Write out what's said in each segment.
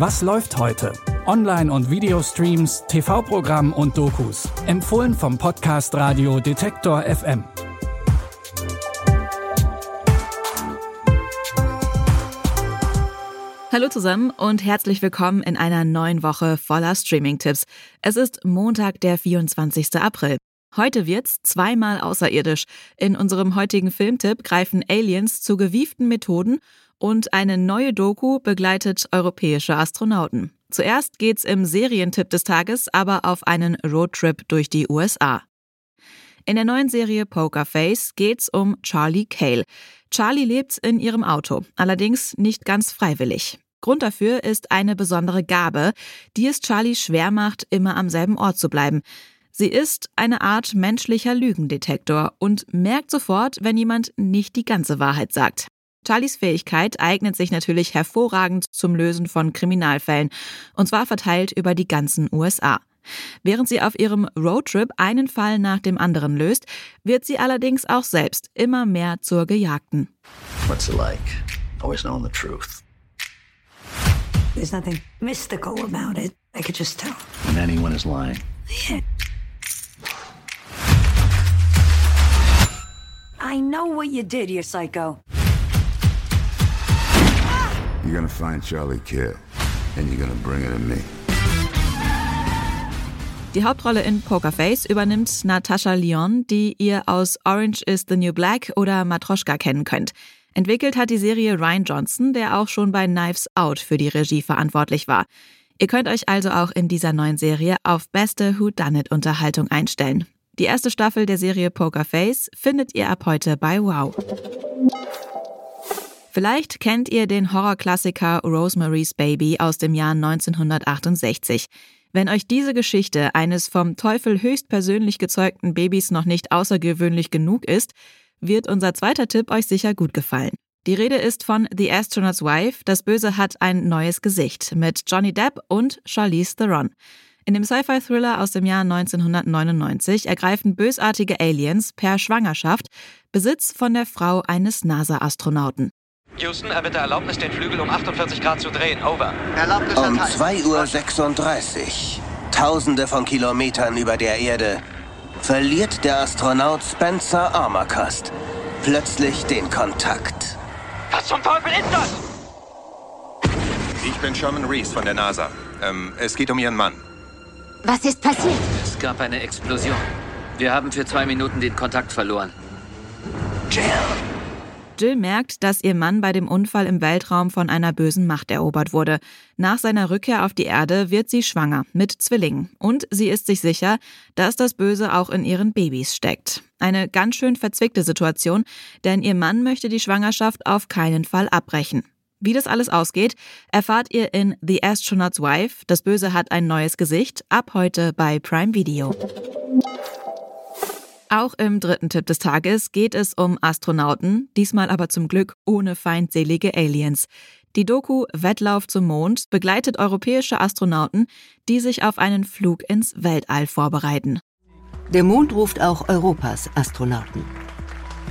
Was läuft heute? Online- und Videostreams, TV-Programm und Dokus. Empfohlen vom Podcast Radio Detektor FM. Hallo zusammen und herzlich willkommen in einer neuen Woche voller Streaming-Tipps. Es ist Montag, der 24. April. Heute wird's zweimal außerirdisch. In unserem heutigen Filmtipp greifen Aliens zu gewieften Methoden und eine neue Doku begleitet europäische Astronauten. Zuerst geht's im Serientipp des Tages aber auf einen Roadtrip durch die USA. In der neuen Serie Poker Face geht's um Charlie Cale. Charlie lebt in ihrem Auto, allerdings nicht ganz freiwillig. Grund dafür ist eine besondere Gabe, die es Charlie schwer macht, immer am selben Ort zu bleiben. Sie ist eine Art menschlicher Lügendetektor und merkt sofort, wenn jemand nicht die ganze Wahrheit sagt. Charlies Fähigkeit eignet sich natürlich hervorragend zum Lösen von Kriminalfällen, und zwar verteilt über die ganzen USA. Während sie auf ihrem Roadtrip einen Fall nach dem anderen löst, wird sie allerdings auch selbst immer mehr zur Gejagten. What's it like? Always knowing the truth. There's nothing mystical about it. I could just tell. When anyone is lying. Yeah. I know what you did, you psycho. You're gonna find Charlie Kidd, and you're gonna bring it to me. Die Hauptrolle in Poker Face übernimmt Natascha Lyon, die ihr aus Orange is the New Black oder Matroschka kennen könnt. Entwickelt hat die Serie Ryan Johnson, der auch schon bei Knives Out für die Regie verantwortlich war. Ihr könnt euch also auch in dieser neuen Serie auf beste Whodunit-Unterhaltung einstellen. Die erste Staffel der Serie Poker Face findet ihr ab heute bei Wow. Vielleicht kennt ihr den Horrorklassiker Rosemary's Baby aus dem Jahr 1968. Wenn euch diese Geschichte eines vom Teufel höchstpersönlich gezeugten Babys noch nicht außergewöhnlich genug ist, wird unser zweiter Tipp euch sicher gut gefallen. Die Rede ist von The Astronaut's Wife. Das Böse hat ein neues Gesicht mit Johnny Depp und Charlize Theron. In dem Sci-Fi-Thriller aus dem Jahr 1999 ergreifen bösartige Aliens per Schwangerschaft Besitz von der Frau eines NASA-Astronauten. Houston, erbitte Erlaubnis, den Flügel um 48 Grad zu drehen. Over. Erlaubnis Um erteilt. 2.36 Uhr, tausende von Kilometern über der Erde, verliert der Astronaut Spencer Armacost plötzlich den Kontakt. Was zum Teufel ist das? Ich bin Sherman Reese von der NASA. Ähm, es geht um Ihren Mann. Was ist passiert? Es gab eine Explosion. Wir haben für zwei Minuten den Kontakt verloren. Jill merkt, dass ihr Mann bei dem Unfall im Weltraum von einer bösen Macht erobert wurde. Nach seiner Rückkehr auf die Erde wird sie schwanger mit Zwillingen. Und sie ist sich sicher, dass das Böse auch in ihren Babys steckt. Eine ganz schön verzwickte Situation, denn ihr Mann möchte die Schwangerschaft auf keinen Fall abbrechen. Wie das alles ausgeht, erfahrt ihr in The Astronaut's Wife. Das Böse hat ein neues Gesicht. Ab heute bei Prime Video. Auch im dritten Tipp des Tages geht es um Astronauten, diesmal aber zum Glück ohne feindselige Aliens. Die Doku Wettlauf zum Mond begleitet europäische Astronauten, die sich auf einen Flug ins Weltall vorbereiten. Der Mond ruft auch Europas Astronauten.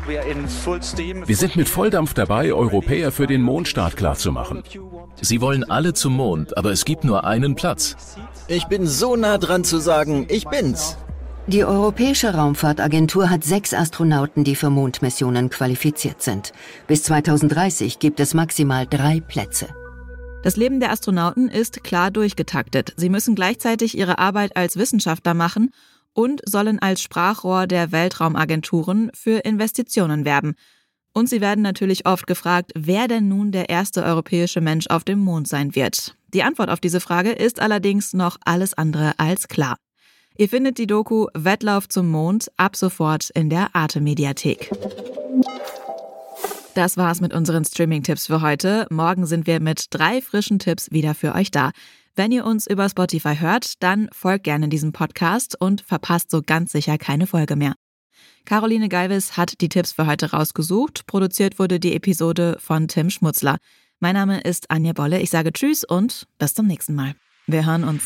Wir sind mit Volldampf dabei, Europäer für den Mondstart klarzumachen. Sie wollen alle zum Mond, aber es gibt nur einen Platz. Ich bin so nah dran zu sagen, ich bin's. Die Europäische Raumfahrtagentur hat sechs Astronauten, die für Mondmissionen qualifiziert sind. Bis 2030 gibt es maximal drei Plätze. Das Leben der Astronauten ist klar durchgetaktet. Sie müssen gleichzeitig ihre Arbeit als Wissenschaftler machen und sollen als Sprachrohr der Weltraumagenturen für Investitionen werben. Und sie werden natürlich oft gefragt, wer denn nun der erste europäische Mensch auf dem Mond sein wird. Die Antwort auf diese Frage ist allerdings noch alles andere als klar. Ihr findet die Doku Wettlauf zum Mond ab sofort in der Arte Mediathek. Das war's mit unseren Streaming-Tipps für heute. Morgen sind wir mit drei frischen Tipps wieder für euch da. Wenn ihr uns über Spotify hört, dann folgt gerne diesem Podcast und verpasst so ganz sicher keine Folge mehr. Caroline Galvis hat die Tipps für heute rausgesucht. Produziert wurde die Episode von Tim Schmutzler. Mein Name ist Anja Bolle. Ich sage Tschüss und bis zum nächsten Mal. Wir hören uns.